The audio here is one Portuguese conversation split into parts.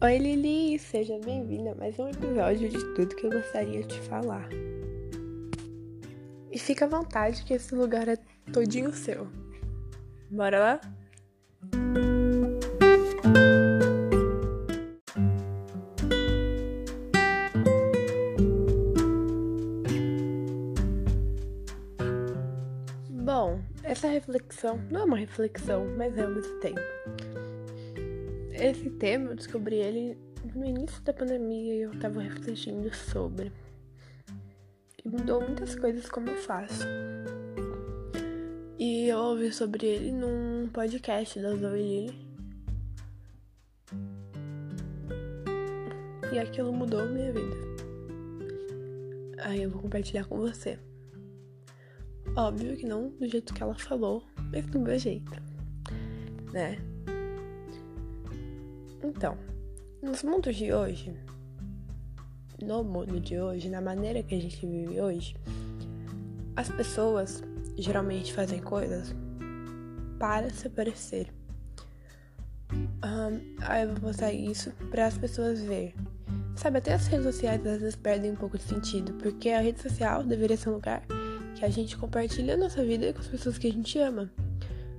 Oi Lili, seja bem-vinda a mais um episódio de tudo que eu gostaria de falar. E fica à vontade que esse lugar é todinho seu. Bora lá? Bom, essa reflexão não é uma reflexão, mas é ao mesmo tempo. Esse tema eu descobri ele no início da pandemia e eu tava refletindo sobre. E mudou muitas coisas como eu faço. E eu ouvi sobre ele num podcast da Zoe Lily. E aquilo mudou minha vida. Aí eu vou compartilhar com você. Óbvio que não do jeito que ela falou, mas do meu jeito. Né? Então, nos mundos de hoje, no mundo de hoje, na maneira que a gente vive hoje, as pessoas geralmente fazem coisas para se parecer. Um, aí eu vou postar isso para as pessoas ver. Sabe, até as redes sociais às vezes perdem um pouco de sentido, porque a rede social deveria ser um lugar que a gente compartilha a nossa vida com as pessoas que a gente ama.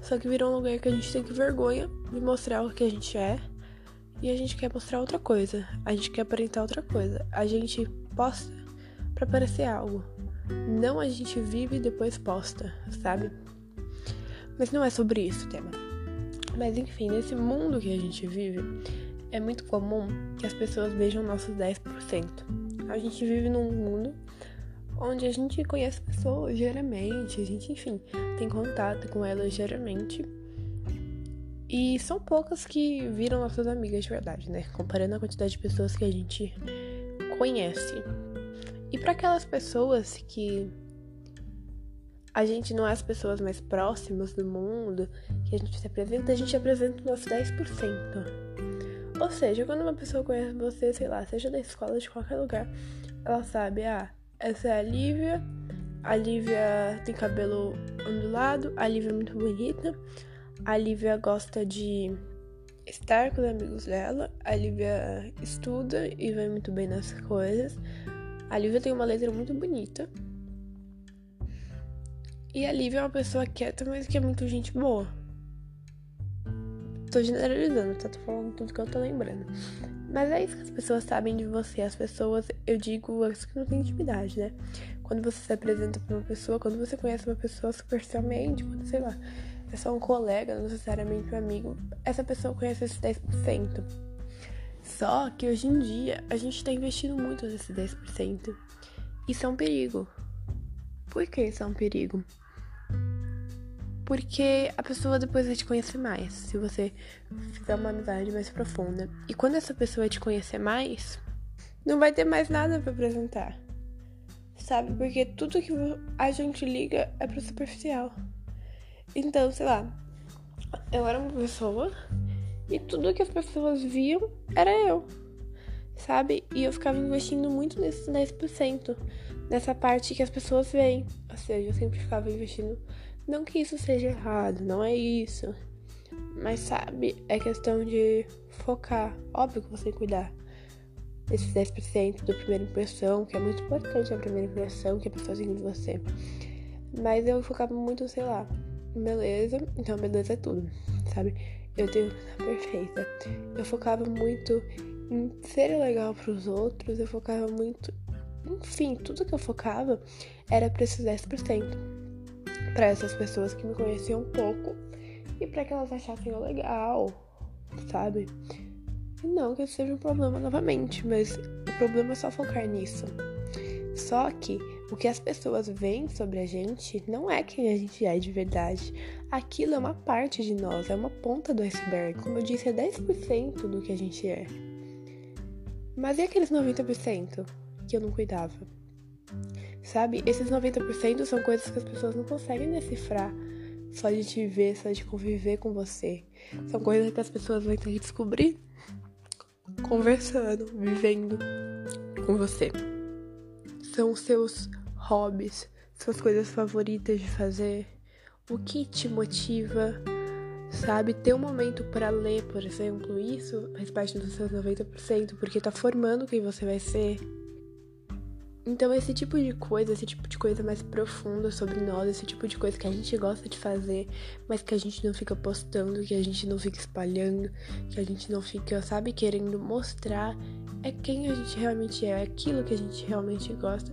Só que virou um lugar que a gente tem que vergonha de mostrar o que a gente é e a gente quer mostrar outra coisa, a gente quer aparentar outra coisa. A gente posta para parecer algo. Não a gente vive e depois posta, sabe? Mas não é sobre isso o tema. Mas enfim, nesse mundo que a gente vive, é muito comum que as pessoas vejam nossos 10%. A gente vive num mundo onde a gente conhece pessoas diariamente, a gente, enfim, tem contato com elas diariamente. E são poucas que viram nossas amigas de verdade, né? Comparando a quantidade de pessoas que a gente conhece. E para aquelas pessoas que a gente não é as pessoas mais próximas do mundo, que a gente se apresenta, a gente apresenta o nosso 10%. Ou seja, quando uma pessoa conhece você, sei lá, seja da escola, de qualquer lugar, ela sabe, ah, essa é a Lívia, a Lívia tem cabelo ondulado, a Lívia é muito bonita, a Lívia gosta de estar com os amigos dela. A Lívia estuda e vai muito bem nas coisas. A Lívia tem uma letra muito bonita. E a Lívia é uma pessoa quieta, mas que é muito gente boa. Tô generalizando, tá? Tô falando tudo que eu tô lembrando. Mas é isso que as pessoas sabem de você. As pessoas, eu digo, as que não têm intimidade, né? Quando você se apresenta pra uma pessoa, quando você conhece uma pessoa superficialmente, quando, sei lá, é só um colega, não necessariamente um amigo, essa pessoa conhece esse 10%. Só que hoje em dia a gente tá investindo muito nesse 10%. Isso é um perigo. Por que isso é um perigo? Porque a pessoa depois vai te conhecer mais, se você fizer uma amizade mais profunda. E quando essa pessoa te conhecer mais, não vai ter mais nada para apresentar. Sabe? Porque tudo que a gente liga é pro superficial. Então, sei lá, eu era uma pessoa e tudo que as pessoas viam era eu, sabe? E eu ficava investindo muito nesse 10%, nessa parte que as pessoas veem. Ou seja, eu sempre ficava investindo. Não que isso seja errado, não é isso. Mas sabe, é questão de focar. Óbvio que você tem que cuidar desses 10% da primeira impressão, que é muito importante a primeira impressão que a pessoa tem de você. Mas eu focava muito, sei lá, beleza, então beleza é tudo, sabe? Eu tenho perfeita. Eu focava muito em ser legal para os outros, eu focava muito. Enfim, tudo que eu focava era pra esses 10%. Pra essas pessoas que me conheciam pouco e para que elas achassem eu legal, sabe? E não que isso seja um problema novamente, mas o problema é só focar nisso. Só que o que as pessoas veem sobre a gente não é quem a gente é de verdade. Aquilo é uma parte de nós, é uma ponta do iceberg. Como eu disse, é 10% do que a gente é. Mas e aqueles 90% que eu não cuidava? Sabe? Esses 90% são coisas que as pessoas não conseguem decifrar só de te ver, só de conviver com você. São coisas que as pessoas vão ter que descobrir conversando, vivendo com você. São seus hobbies, suas coisas favoritas de fazer, o que te motiva, sabe? Ter um momento para ler, por exemplo, isso faz parte dos seus 90%, porque tá formando quem você vai ser. Então, esse tipo de coisa, esse tipo de coisa mais profunda sobre nós, esse tipo de coisa que a gente gosta de fazer, mas que a gente não fica postando, que a gente não fica espalhando, que a gente não fica, sabe, querendo mostrar, é quem a gente realmente é, é aquilo que a gente realmente gosta.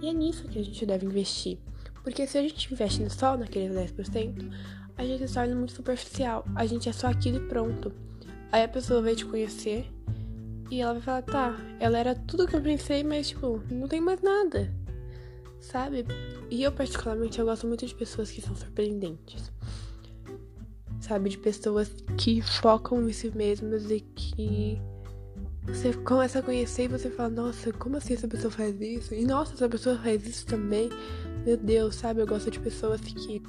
E é nisso que a gente deve investir. Porque se a gente investe só naqueles 10%, a gente se torna muito superficial. A gente é só aquilo e pronto. Aí a pessoa vai te conhecer e ela vai falar, tá, ela era tudo que eu pensei, mas tipo, não tem mais nada. Sabe? E eu particularmente eu gosto muito de pessoas que são surpreendentes. Sabe, de pessoas que focam em si mesmas e que você começa a conhecer e você fala, nossa, como assim essa pessoa faz isso? E nossa, essa pessoa faz isso também. Meu Deus, sabe? Eu gosto de pessoas que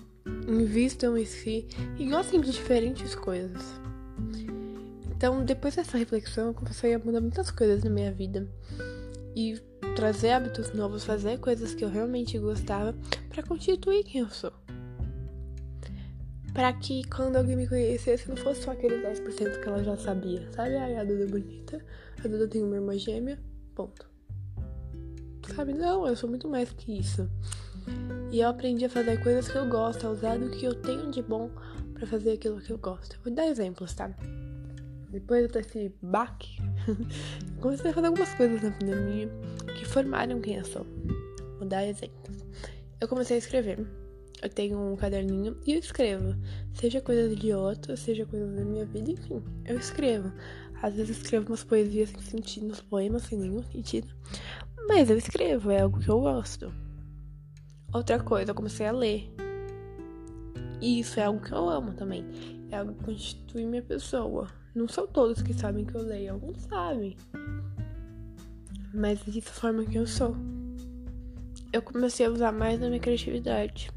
invistam em si e gostem de diferentes coisas. Então, depois dessa reflexão, eu comecei a mudar muitas coisas na minha vida e trazer hábitos novos, fazer coisas que eu realmente gostava para constituir quem eu sou. Para que quando alguém me conhecesse não fosse só aquele 10% que ela já sabia, sabe? Ai, a Duda é bonita, a Duda tem uma irmã gêmea, ponto. Sabe? Não, eu sou muito mais que isso. E eu aprendi a fazer coisas que eu gosto, a usar do que eu tenho de bom para fazer aquilo que eu gosto. vou dar exemplos, tá? Depois desse baque, comecei a fazer algumas coisas na pandemia que formaram quem eu sou. Vou dar exemplos. Eu comecei a escrever. Eu tenho um caderninho e eu escrevo. Seja coisas de outros, seja coisas da minha vida, enfim, eu escrevo. Às vezes escrevo umas poesias sem sentido, uns poemas sem nenhum sentido. Mas eu escrevo, é algo que eu gosto. Outra coisa, eu comecei a ler. E isso é algo que eu amo também. É algo que constitui minha pessoa. Não são todos que sabem que eu leio, alguns sabem. Mas isso forma quem eu sou. Eu comecei a usar mais a minha criatividade.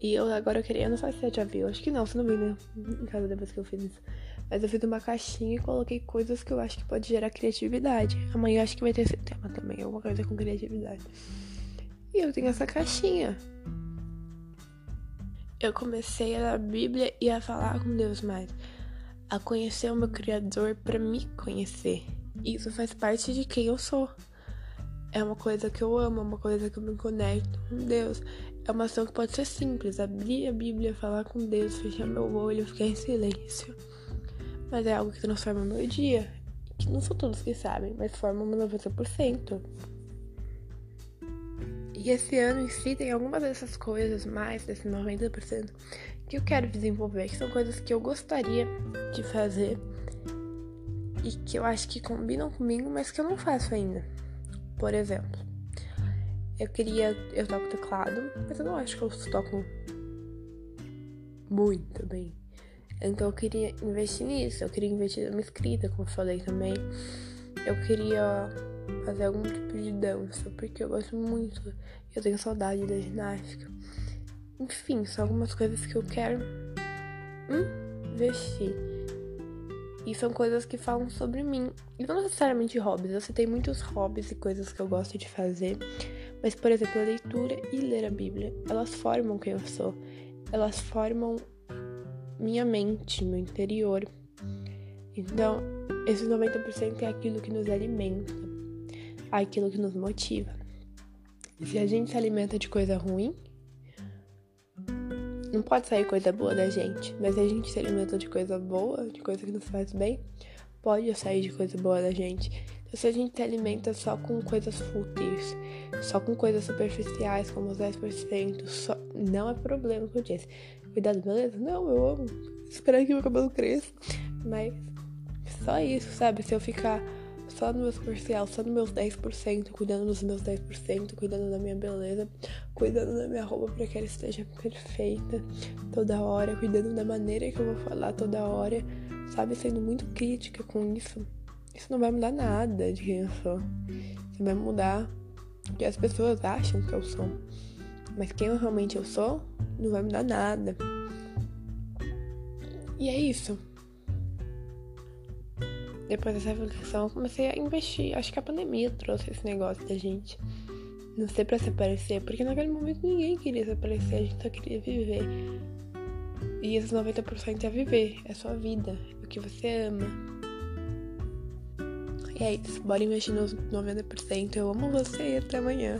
E eu agora eu queria. Eu não sei se você já viu, acho que não, você não viu né? em casa depois que eu fiz isso. Mas eu fiz uma caixinha e coloquei coisas que eu acho que pode gerar criatividade. Amanhã eu acho que vai ter esse tema também, alguma coisa com criatividade. E eu tenho essa caixinha eu comecei a ler a Bíblia e a falar com Deus mais, a conhecer o meu Criador para me conhecer. Isso faz parte de quem eu sou. É uma coisa que eu amo, é uma coisa que eu me conecto com Deus. É uma ação que pode ser simples, abrir a Bíblia, falar com Deus, fechar meu olho, ficar em silêncio. Mas é algo que transforma meu dia. Que não são todos que sabem, mas forma 90%. E esse ano em si tem algumas dessas coisas, mais desse 90%, que eu quero desenvolver, que são coisas que eu gostaria de fazer e que eu acho que combinam comigo, mas que eu não faço ainda. Por exemplo, eu queria. Eu toco teclado, mas eu não acho que eu toco muito bem. Então eu queria investir nisso, eu queria investir na minha escrita, como eu falei também. Eu queria fazer algum tipo de dança, porque eu gosto muito. Eu tenho saudade da ginástica. Enfim, são algumas coisas que eu quero investir. E são coisas que falam sobre mim. E não necessariamente hobbies. Eu citei muitos hobbies e coisas que eu gosto de fazer. Mas, por exemplo, a leitura e ler a Bíblia, elas formam quem eu sou. Elas formam minha mente, meu interior. Então, esse 90% é aquilo que nos alimenta, aquilo que nos motiva. Se a gente se alimenta de coisa ruim, não pode sair coisa boa da gente. Mas se a gente se alimenta de coisa boa, de coisa que nos faz bem, pode sair de coisa boa da gente. Então, se a gente se alimenta só com coisas fúteis, só com coisas superficiais, como os 10%, só... não é problema que eu disse. Cuidado, beleza? Não, eu amo. Esperar que meu cabelo cresça. Mas só isso, sabe? Se eu ficar só no meu superficial, só nos meus 10%, cuidando dos meus 10%, cuidando da minha beleza, cuidando da minha roupa para que ela esteja perfeita toda hora, cuidando da maneira que eu vou falar toda hora, sabe? Sendo muito crítica com isso. Isso não vai mudar nada de quem eu sou. Isso vai mudar o que as pessoas acham que eu sou. Mas quem eu realmente eu sou, não vai mudar nada. E é isso depois dessa reflexão, eu comecei a investir. Acho que a pandemia trouxe esse negócio da gente não ser pra se aparecer, porque naquele momento ninguém queria se aparecer, a gente só queria viver. E esses 90% é viver, é sua vida, é o que você ama. E é isso, bora investir nos 90%. Eu amo você e até amanhã.